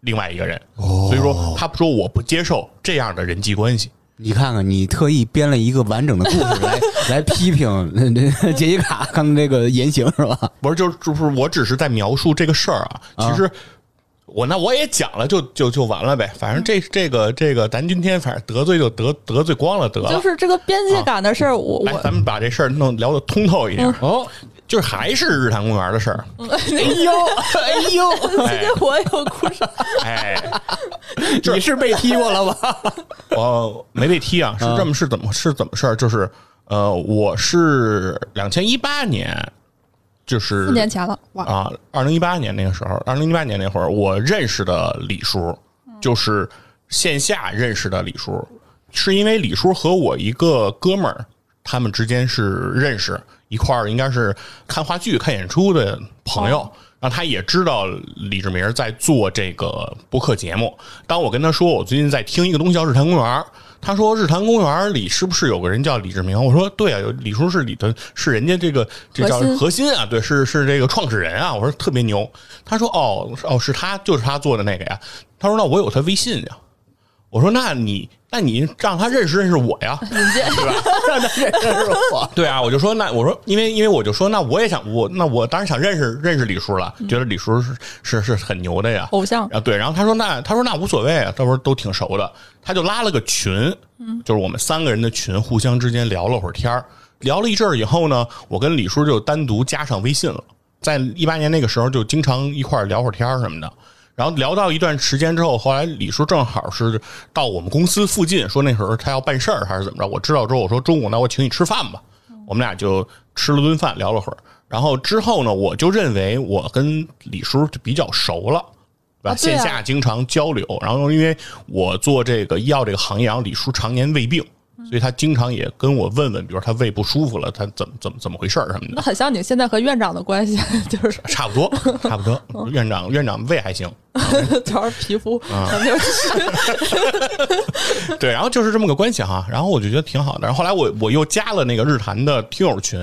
Speaker 2: 另外一个人。所以说，他说我不接受这样的人际关系。
Speaker 3: 你看看，你特意编了一个完整的故事来 来批评呃杰西卡刚才这个言行是吧？
Speaker 2: 不是，就是就是，我只是在描述这个事儿啊。其实我那我也讲了就，就就完了呗。反正这这个这个，咱今天反正得罪就得得罪光了得了。
Speaker 1: 就是这个边界感的事儿，我
Speaker 2: 来，
Speaker 1: 我
Speaker 2: 咱们把这事儿弄聊得通透一点。
Speaker 3: 哦，
Speaker 2: 就是还是日坛公园的事儿。
Speaker 3: 哎呦，哎呦，
Speaker 1: 今天我有哭声，
Speaker 2: 哎，
Speaker 3: 你是被踢过了吧？
Speaker 2: 我没被踢啊，是这么是怎么是怎么事儿？就是呃，我是两千一八年，就是
Speaker 1: 四年前了，哇，
Speaker 2: 啊，二零一八年那个时候，二零一八年那会儿，我认识的李叔，就是线下认识的李叔，是因为李叔和我一个哥们儿，他们之间是认识一块儿，应该是看话剧、看演出的朋友。然后他也知道李志明在做这个播客节目。当我跟他说我最近在听一个东西叫《日坛公园》，他说《日坛公园》里是不是有个人叫李志明？我说对啊，有李叔是里头是人家这个这叫
Speaker 1: 核心
Speaker 2: 核心啊，对，是是这个创始人啊。我说特别牛。他说哦哦，是他，就是他做的那个呀。他说那我有他微信呀。我说那你那你让他认识认识我呀，对吧？让他认识认识我。对啊，我就说那我说因为因为我就说那我也想我那我当然想认识认识李叔了，觉得李叔是是是很牛的呀。
Speaker 1: 偶像
Speaker 2: 啊，对，然后他说那他说那无所谓啊，他说都挺熟的，他就拉了个群，就是我们三个人的群，互相之间聊了会儿天儿聊了一阵儿以后呢，我跟李叔就单独加上微信了，在一八年那个时候就经常一块儿聊会儿天儿什么的。然后聊到一段时间之后，后来李叔正好是到我们公司附近，说那时候他要办事儿还是怎么着，我知道之后我说中午那我请你吃饭吧，我们俩就吃了顿饭，聊了会儿。然后之后呢，我就认为我跟李叔就比较熟了，对吧？
Speaker 1: 啊对啊
Speaker 2: 线下经常交流，然后因为我做这个医药这个行业，然后李叔常年胃病，所以他经常也跟我问问，比如他胃不舒服了，他怎么怎么怎么回事儿什么的
Speaker 1: 那。很像你现在和院长的关系，就是
Speaker 2: 差不多，差不多。院长院长胃还行，
Speaker 1: 主要是皮肤
Speaker 2: 啊
Speaker 1: 没有吃。
Speaker 2: 对，然后就是这么个关系哈。然后我就觉得挺好的。然后后来我我又加了那个日坛的听友群，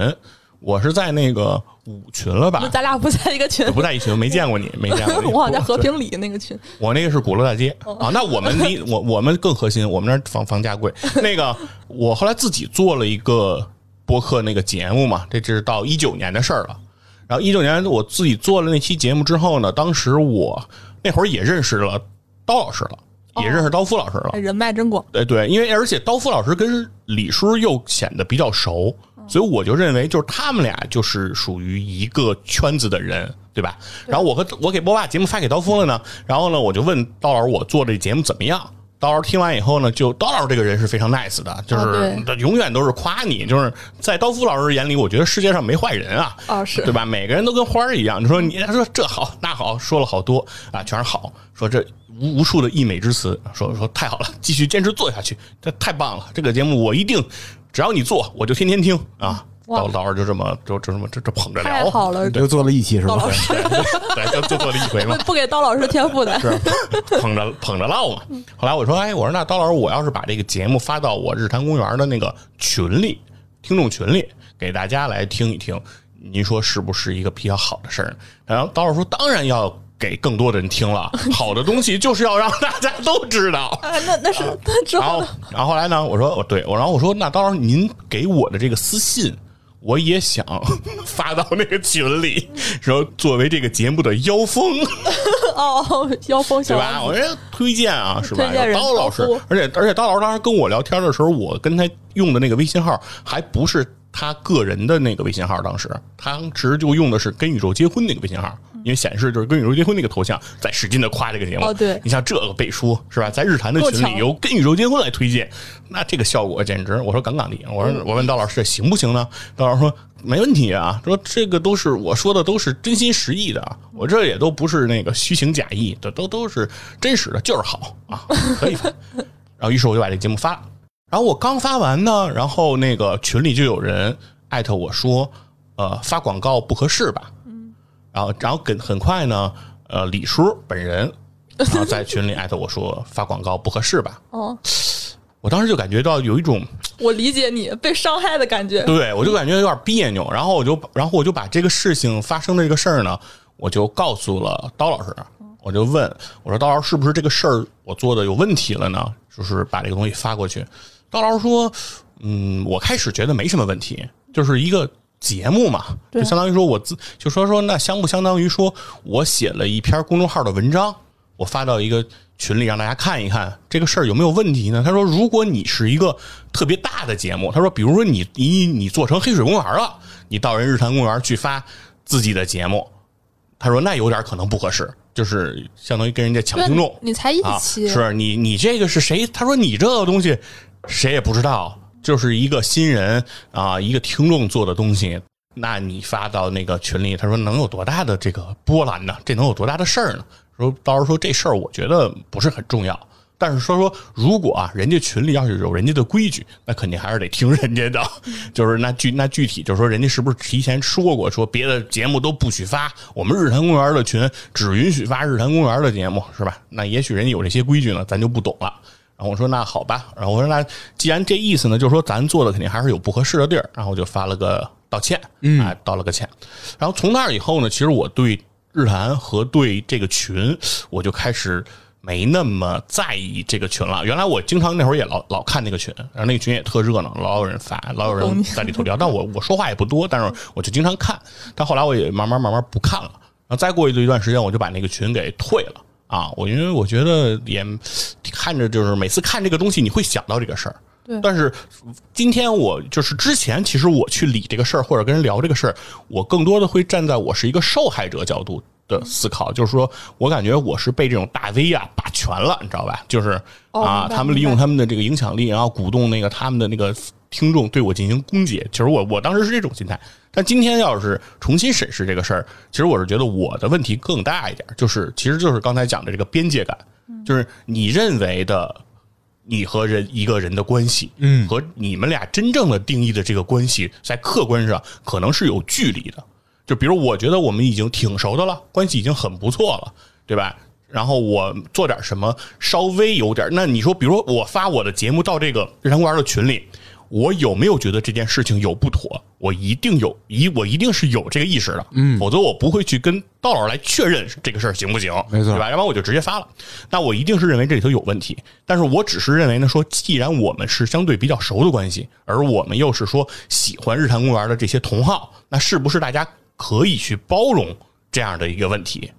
Speaker 2: 我是在那个五群了吧
Speaker 1: 就？咱俩不在一个群，
Speaker 2: 不在一群，没见过你，没见过你。
Speaker 1: 我好像在和平里那个群。
Speaker 2: 我那个是鼓楼大街啊，那我们离我我们更核心，我们那儿房房价贵。那个我后来自己做了一个播客那个节目嘛，这是到一九年的事儿了。然后一九年我自己做了那期节目之后呢，当时我那会儿也认识了刀老师了，也认识刀夫老师了。
Speaker 1: 哎人脉真广，
Speaker 2: 对对，因为而且刀夫老师跟李叔又显得比较熟，所以我就认为就是他们俩就是属于一个圈子的人，对吧？然后我和我给波霸节目发给刀锋了呢，然后呢我就问刀老师我做这节目怎么样？刀老师听完以后呢，就刀老师这个人是非常 nice 的，就
Speaker 1: 哦
Speaker 2: 是永远都是夸你，就是在刀夫老师眼里，我觉得世界上没坏人啊，
Speaker 1: 哦是
Speaker 2: 对吧？每个人都跟花儿一样。你说你他说这好那好，说了好多啊，全是好。说这无无数的溢美之词，说说太好了，继续坚持做下去，这太棒了。这个节目我一定，只要你做，我就天天听啊。
Speaker 1: 哇
Speaker 2: 刀刀就这么就就这么这这捧着聊，
Speaker 1: 太好了，
Speaker 3: 又做了一期是吧
Speaker 1: 刀老？师
Speaker 2: 对，就 就做了一回嘛
Speaker 1: 不。不给刀老师天赋的，
Speaker 2: 是捧着捧着唠嘛。后来我说，哎，我说那刀老师，我要是把这个节目发到我日坛公园的那个群里，听众群里，给大家来听一听，您说是不是一个比较好的事儿？然后刀老师说，当然要。给更多的人听了，好的东西就是要让大家都知道。
Speaker 1: 啊，那那是那之
Speaker 2: 然后然后后来呢，我说，哦，对，我然后我说，那到时候您给我的这个私信，我也想发到那个群里，说作为这个节目的妖风。
Speaker 1: 哦，妖风小
Speaker 2: 对吧？我这推荐啊，是吧？刀老师，而且而且刀老师当时跟我聊天的时候，我跟他用的那个微信号还不是他个人的那个微信号，当时他当时就用的是跟宇宙结婚那个微信号，因为显示就是跟宇宙结婚那个头像，在使劲的夸这个节目。
Speaker 1: 哦对
Speaker 2: 你像这个背书是吧？在日坛的群里由跟宇宙结婚来推荐，那这个效果简直，我说杠杠的。我说我问刀老师这行不行呢？刀老师说没问题啊，说这个都是我说的都是真心实意的啊，我这也都不是那个虚情假意的，都都是真实的，就是好啊，可以发。然后于是我就把这节目发了，然后我刚发完呢，然后那个群里就有人艾特我说，呃，发广告不合适吧？嗯，然后然后跟很快呢，呃，李叔本人。然后在群里艾特我说发广告不合适吧？
Speaker 1: 哦，
Speaker 2: 我当时就感觉到有一种
Speaker 1: 我理解你被伤害的感觉。
Speaker 2: 对，我就感觉有点别扭，然后我就，然后我就把这个事情发生的这个事儿呢，我就告诉了刀老师，我就问我说，刀老师是不是这个事儿我做的有问题了呢？就是把这个东西发过去。刀老师说，嗯，我开始觉得没什么问题，就是一个节目嘛，就相当于说我自就说说那相不相当于说我写了一篇公众号的文章，我发到一个群里让大家看一看这个事儿有没有问题呢？他说，如果你是一个特别大的节目，他说，比如说你你你做成黑水公园了，你到人日坛公园去发自己的节目，他说那有点可能不合适，就是相当于跟人家抢听众。
Speaker 1: 你才一
Speaker 2: 啊，
Speaker 1: 期，
Speaker 2: 是你你这个是谁？他说你这个东西谁也不知道，就是一个新人啊，一个听众做的东西，那你发到那个群里，他说能有多大的这个波澜呢？这能有多大的事儿呢？说到时候说这事儿，我觉得不是很重要。但是说说，如果啊，人家群里要是有人家的规矩，那肯定还是得听人家的。就是那具那具体，就是说人家是不是提前说过，说别的节目都不许发，我们日坛公园的群只允许发日坛公园的节目，是吧？那也许人家有这些规矩呢，咱就不懂了。然后我说那好吧，然后我说那既然这意思呢，就是说咱做的肯定还是有不合适的地儿，然后我就发了个道歉，啊，道了个歉。然后从那以后呢，其实我对日坛和对这个群，我就开始。没那么在意这个群了。原来我经常那会儿也老老看那个群，然后那个群也特热闹，老有人发，老有人在里头聊。但我我说话也不多，但是我就经常看。但后来我也慢慢慢慢不看了。然后再过一段时间，我就把那个群给退了啊。我因为我觉得也看着就是每次看这个东西，你会想到这个事儿。
Speaker 1: 对。
Speaker 2: 但是今天我就是之前，其实我去理这个事儿或者跟人聊这个事儿，我更多的会站在我是一个受害者角度。的思考就是说，我感觉我是被这种大 V 啊把权了，你知道吧？就是啊，他们利用他们的这个影响力，然后鼓动那个他们的那个听众对我进行攻击。其实我我当时是这种心态，但今天要是重新审视这个事儿，其实我是觉得我的问题更大一点，就是其实就是刚才讲的这个边界感，就是你认为的你和人一个人的关系，
Speaker 3: 嗯，
Speaker 2: 和你们俩真正的定义的这个关系，在客观上可能是有距离的。就比如，我觉得我们已经挺熟的了，关系已经很不错了，对吧？然后我做点什么，稍微有点，那你说，比如说我发我的节目到这个日常公园的群里，我有没有觉得这件事情有不妥？我一定有，一我一定是有这个意识的，
Speaker 3: 嗯，
Speaker 2: 否则我不会去跟道老来确认这个事儿行不行，
Speaker 3: 没错，
Speaker 2: 对吧？要不然我就直接发了，那我一定是认为这里头有问题。但是我只是认为呢，说既然我们是相对比较熟的关系，而我们又是说喜欢日坛公园的这些同好，那是不是大家？可以去包容这样的一个问题，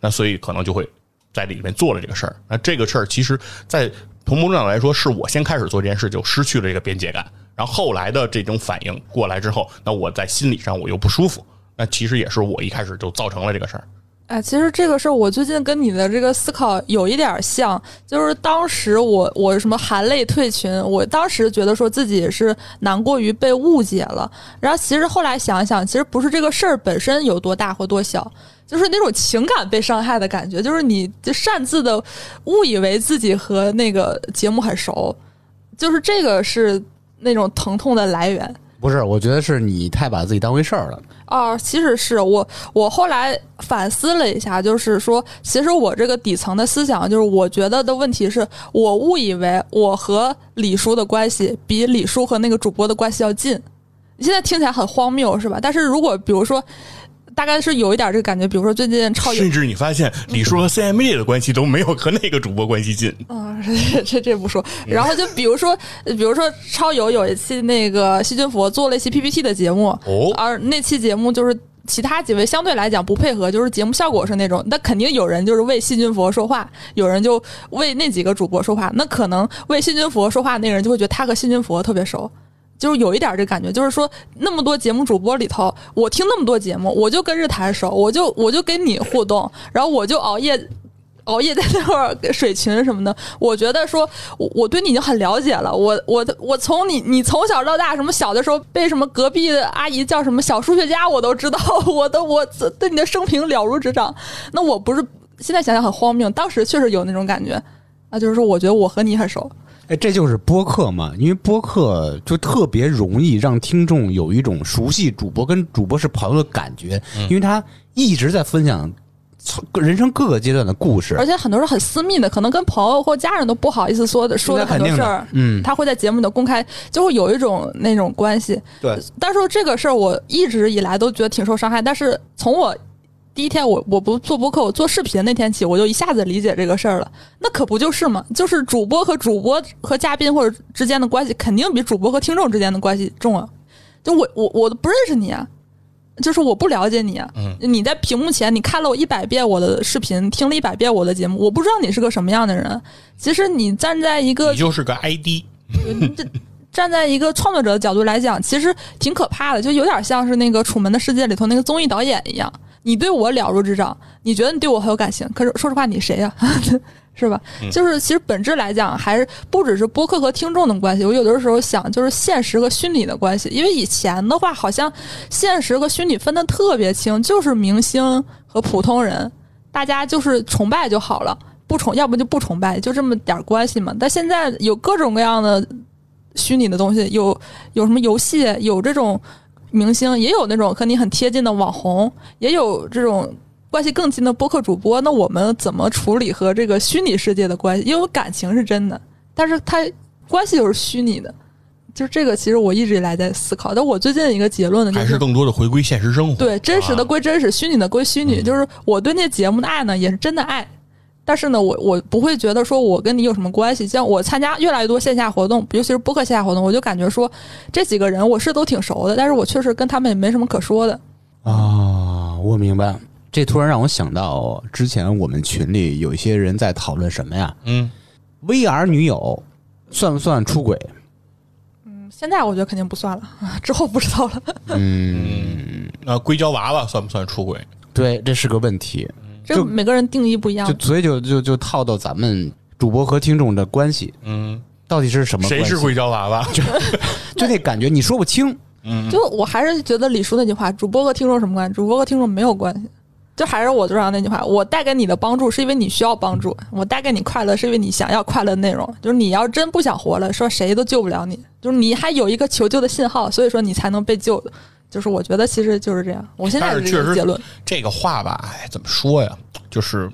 Speaker 2: 那所以可能就会在里面做了这个事儿。那这个事儿其实，在从某种角度来说，是我先开始做这件事就失去了这个边界感，然后后来的这种反应过来之后，那我在心理上我又不舒服，那其实也是我一开始就造成了这个事儿。
Speaker 1: 哎，其实这个事儿我最近跟你的这个思考有一点像，就是当时我我什么含泪退群，我当时觉得说自己是难过于被误解了，然后其实后来想想，其实不是这个事儿本身有多大或多小，就是那种情感被伤害的感觉，就是你就擅自的误以为自己和那个节目很熟，就是这个是那种疼痛的来源。
Speaker 3: 不是，我觉得是你太把自己当回事儿了。
Speaker 1: 哦，其实是我，我后来反思了一下，就是说，其实我这个底层的思想，就是我觉得的问题是我误以为我和李叔的关系比李叔和那个主播的关系要近。你现在听起来很荒谬，是吧？但是如果比如说。大概是有一点这个感觉，比如说最近超
Speaker 2: 甚至你发现李叔和 CMA 的关系都没有和那个主播关系近
Speaker 1: 啊，这这不说。然后就比如说，比如说超友有一期那个细菌佛做了一期 PPT 的节目，
Speaker 2: 哦，
Speaker 1: 而那期节目就是其他几位相对来讲不配合，就是节目效果是那种，那肯定有人就是为细菌佛说话，有人就为那几个主播说话，那可能为细菌佛说话那个人就会觉得他和细菌佛特别熟。就是有一点这感觉，就是说那么多节目主播里头，我听那么多节目，我就跟日坛熟，我就我就跟你互动，然后我就熬夜熬夜在那块儿水群什么的。我觉得说，我我对你已经很了解了。我我我从你你从小到大，什么小的时候被什么隔壁的阿姨叫什么小数学家，我都知道。我都我对你的生平了如指掌。那我不是现在想想很荒谬，当时确实有那种感觉啊，就是说我觉得我和你很熟。
Speaker 3: 哎，这就是播客嘛，因为播客就特别容易让听众有一种熟悉主播跟主播是朋友的感觉，因为他一直在分享从人生各个阶段的故事，
Speaker 1: 而且很多是很私密的，可能跟朋友或家人都不好意思说的说的很多事儿，
Speaker 3: 嗯，
Speaker 1: 他会在节目里公开，就会有一种那种关系。
Speaker 3: 对，
Speaker 1: 但是这个事儿我一直以来都觉得挺受伤害，但是从我。第一天我我不做播客，我做视频那天起，我就一下子理解这个事儿了。那可不就是嘛？就是主播和主播和嘉宾或者之间的关系，肯定比主播和听众之间的关系重啊。就我我我都不认识你啊，就是我不了解你啊。
Speaker 2: 嗯，
Speaker 1: 你在屏幕前，你看了我一百遍我的视频，听了一百遍我的节目，我不知道你是个什么样的人。其实你站在一个，
Speaker 2: 你就是个 ID。
Speaker 1: 这站在一个创作者的角度来讲，其实挺可怕的，就有点像是那个《楚门的世界》里头那个综艺导演一样。你对我了如指掌，你觉得你对我很有感情，可是说实话，你谁呀、是吧？就是其实本质来讲，还是不只是播客和听众的关系。我有的时候想，就是现实和虚拟的关系。因为以前的话，好像现实和虚拟分得特别清，就是明星和普通人，大家就是崇拜就好了，不崇要不就不崇拜，就这么点儿关系嘛。但现在有各种各样的虚拟的东西，有有什么游戏，有这种明星，也有那种和你很贴近的网红，也有这种关系更近的播客主播。那我们怎么处理和这个虚拟世界的关系？因为感情是真的，但是它关系又是虚拟的。就是这个，其实我一直以来在思考。但我最近的一个结论呢，就
Speaker 2: 还是更多的回归现实生活。
Speaker 1: 对，真实的
Speaker 2: 啊
Speaker 1: 归真实，虚拟的归虚拟。就是我对那节目的爱呢，也是真的爱。但是呢，我我不会觉得说我跟你有什么关系。像我参加越来越多线下活动，尤其是播客线下活动，我就感觉说这几个人我是都挺熟的，但是我确实跟他们也没什么可说的。
Speaker 3: 啊，我明白。这突然让我想到，之前我们群里有一些人在讨论什么呀
Speaker 2: 嗯
Speaker 3: ，？VR 女友算不算出轨？
Speaker 1: 嗯现在我觉得肯定不算了，之后不知道了。
Speaker 3: 嗯，
Speaker 2: 那硅胶娃娃算不算出轨？
Speaker 3: 对，这是个问题。
Speaker 1: 这
Speaker 3: 就
Speaker 1: 每个人定义不一样
Speaker 3: 就。所以就就就套到咱们主播和听众的关系，
Speaker 2: 嗯，
Speaker 3: 到底是什么关系？
Speaker 2: 谁是硅胶娃娃？
Speaker 3: 就 就那感觉你说不清。
Speaker 1: 嗯就我还是觉得李叔那句话，主播和听众什么关系？主播和听众没有关系。就还是我桌上那句话，我带给你的帮助是因为你需要帮助，我带给你快乐是因为你想要快乐的内容。就是你要真不想活了，说谁都救不了你，就是你还有一个求救的信号，所以说你才能被救。就是我觉得其实就是这样，我现在
Speaker 2: 但是确实
Speaker 1: 这个结论。
Speaker 2: 这个话吧，哎，怎么说呀？就是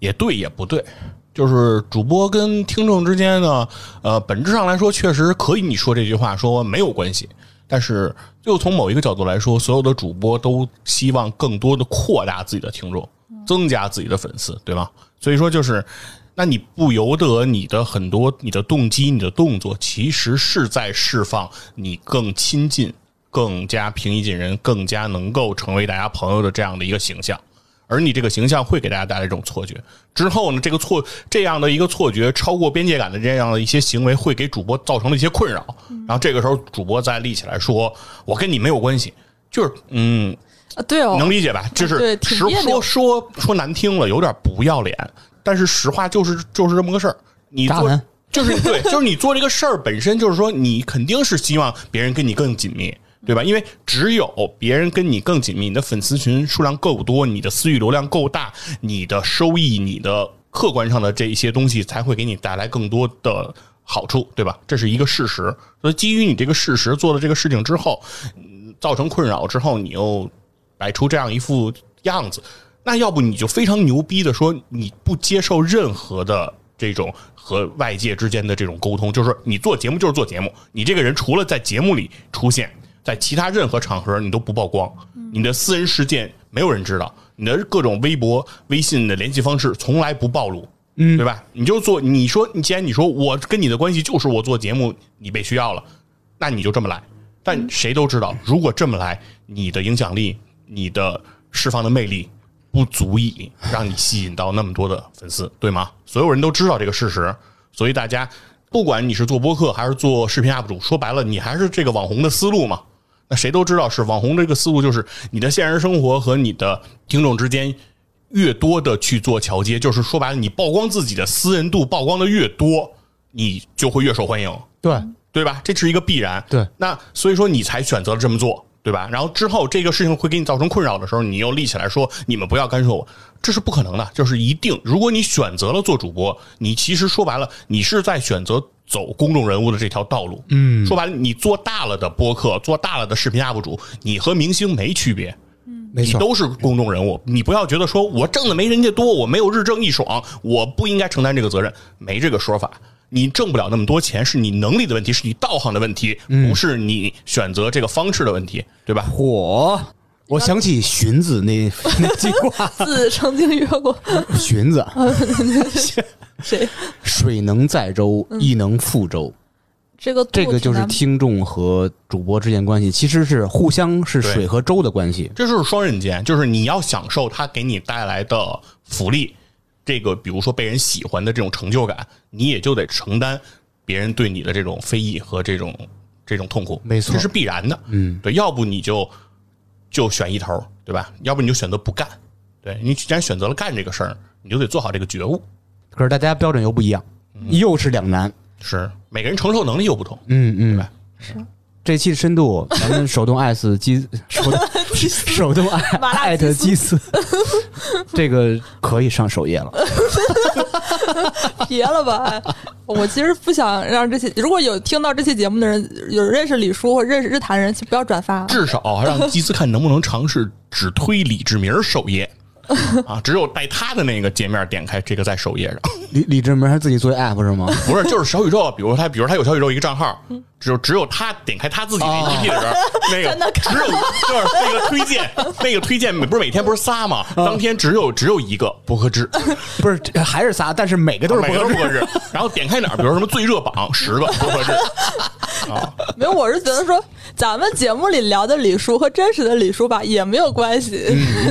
Speaker 2: 也对也不对。就是主播跟听众之间呢，呃，本质上来说，确实可以你说这句话说没有关系。但是，又从某一个角度来说，所有的主播都希望更多的扩大自己的听众，增加自己的粉丝，对吧？所以说，就是，那你不由得你的很多你的动机、你的动作，其实是在释放你更亲近、更加平易近人、更加能够成为大家朋友的这样的一个形象。而你这个形象会给大家带来一种错觉。之后呢，这个错这样的一个错觉超过边界感的这样的一些行为，会给主播造成了一些困扰。然后这个时候，主播再立起来说：“我跟你没有关系。”就是嗯，
Speaker 1: 啊，对哦，
Speaker 2: 能理解吧？就是实说说说难听了，有点不要脸，但是实话就是就是这么个事儿。你做就是对，就是你做这个事儿本身就是说，你肯定是希望别人跟你更紧密，对吧？因为只有别人跟你更紧密，你的粉丝群数量够多，你的私域流量够大，你的收益、你的客观上的这一些东西才会给你带来更多的好处，对吧？这是一个事实。所以基于你这个事实做了这个事情之后，造成困扰之后，你又摆出这样一副样子，那要不你就非常牛逼的说你不接受任何的这种和外界之间的这种沟通，就是说你做节目就是做节目，你这个人除了在节目里出现，在其他任何场合你都不曝光，你的私人事件没有人知道，你的各种微博、微信的联系方式从来不暴露。嗯，对吧？你就做，你说，你既然你说我跟你的关系就是我做节目，你被需要了，那你就这么来。但谁都知道，如果这么来，你的影响力、你的释放的魅力不足以让你吸引到那么多的粉丝，对吗？所有人都知道这个事实，所以大家不管你是做播客还是做视频 UP 主，说白了，你还是这个网红的思路嘛。那谁都知道是网红这个思路，就是你的现实生活和你的听众之间越多的去做桥接，就是说白了，你曝光自己的私人度曝光的越多，你就会越受欢迎。
Speaker 3: 对，
Speaker 2: 对吧？这是一个必然。
Speaker 3: 对，
Speaker 2: 那所以说你才选择了这么做，对吧？然后之后这个事情会给你造成困扰的时候，你又立起来说你们不要干涉我，这是不可能的。就是一定，如果你选择了做主播，你其实说白了，你是在选择走公众人物的这条道路。嗯，说白了，你做大了的播客，做大了的视频 UP 主，你和明星没区别。
Speaker 3: 没错，
Speaker 2: 你都是公众人物，你不要觉得说我挣的没人家多，我没有日挣一爽，我不应该承担这个责任，没这个说法。你挣不了那么多钱，是你能力的问题，是你道行的问题，不是你选择这个方式的问题，对吧？
Speaker 3: 火。我想起荀子那 那句话，
Speaker 1: 子曾经曰过
Speaker 3: 荀子
Speaker 1: 谁？
Speaker 3: 水能载舟，亦能覆舟。
Speaker 1: 这个
Speaker 3: 这个就是听众和主播之间关系，其实是互相是水和舟的关系。
Speaker 2: 这就是双刃剑，就是你要享受它给你带来的福利，这个比如说被人喜欢的这种成就感，你也就得承担别人对你的这种非议和这种这种痛苦，
Speaker 3: 没错
Speaker 2: 这是必然的。嗯，对，要不你就就选一头，对吧？要不你就选择不干。对你既然选择了干这个事儿，你就得做好这个觉悟。
Speaker 3: 可是大家标准又不一样，又是两难。
Speaker 2: 是每个人承受能力又不同，
Speaker 3: 嗯嗯，对
Speaker 2: 吧
Speaker 3: 这期深度，咱们手动艾斯基手动手动艾艾特基斯，这个可以上首页了。
Speaker 1: 别了吧！我其实不想让这些，如果有听到这期节目的人，有认识李叔或认识日坛人，请不要转发。
Speaker 2: 至少让基斯看能不能尝试只推李志明首页啊，只有带他的那个界面点开这个在首页上，
Speaker 3: 李李志明还自己做 app 是吗？
Speaker 2: 不是就是小宇宙，比如他，比如他有小宇宙一个账号，只有只有他点开他自己的 APP 的时
Speaker 1: 候，那
Speaker 2: 个只有 就是那个推荐，那个推荐不是每天不是仨吗？当天只有只有一个博客制，
Speaker 3: 不是，还是仨，但是每个都是
Speaker 2: 每
Speaker 3: 不合适。
Speaker 2: 个都是博客制，然后点开哪儿，比如什么最热榜十个博客制，
Speaker 1: 没有，我是觉得说，咱们节目里聊的李叔和真实的李叔吧也没有关系，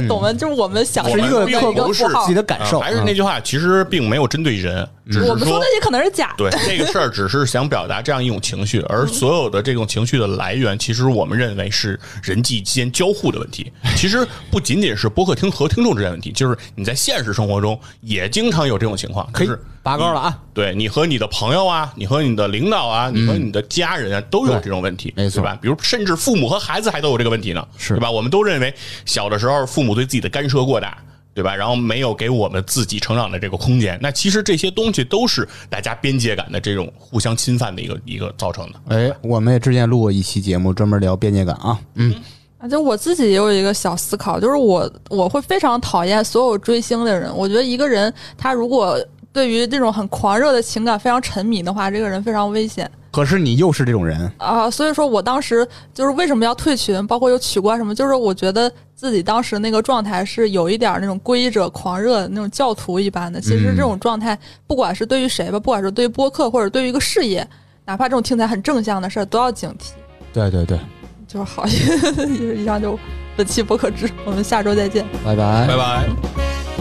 Speaker 1: 懂吗？就是我们想
Speaker 3: 是一个
Speaker 2: 并
Speaker 1: 一个
Speaker 2: 不是
Speaker 1: 符号
Speaker 3: 自己的感受
Speaker 2: 啊还是那句话，其实并没有针对人，只是
Speaker 1: 我们说那些可能是假的。
Speaker 2: 对这个事儿，只是想表达这样一种情绪，而所有的这种情绪的来源，其实我们认为是人际间交互的问题。其实不仅仅是播客厅和听众之间的问题，就是你在现实生活中也经常有这种情况，
Speaker 3: 可以
Speaker 2: 就是
Speaker 3: 拔高了啊！
Speaker 2: 对你和你的朋友啊，你和你的领导啊，你和你的家人啊，都有这种问题，
Speaker 3: 没错
Speaker 2: 吧？比如甚至父母和孩子还都有这个问题呢，
Speaker 3: 是
Speaker 2: 对吧？我们都认为小的时候父母对自己的干涉过大。对吧？然后没有给我们自己成长的这个空间，那其实这些东西都是大家边界感的这种互相侵犯的一个一个造成的。
Speaker 3: 哎，我们也之前录过一期节目，专门聊边界感啊。嗯，
Speaker 1: 啊，就我自己也有一个小思考，就是我我会非常讨厌所有追星的人。我觉得一个人他如果对于这种很狂热的情感非常沉迷的话，这个人非常危险
Speaker 3: 可是你又是这种人，
Speaker 1: 啊。所以说我当时就是为什么要退群，包括有取关什么，就是我觉得自己当时那个状态是有一点那种皈依者狂热那种教徒一般的。其实这种状态，不管是对于谁吧，不管是对于播客或者对于一个事业，哪怕这种听起来很正向的事儿，都要警惕。
Speaker 3: 对对对，
Speaker 1: 就是好，以上就本期播客之，我们下周再见。
Speaker 3: 拜拜
Speaker 2: 拜拜。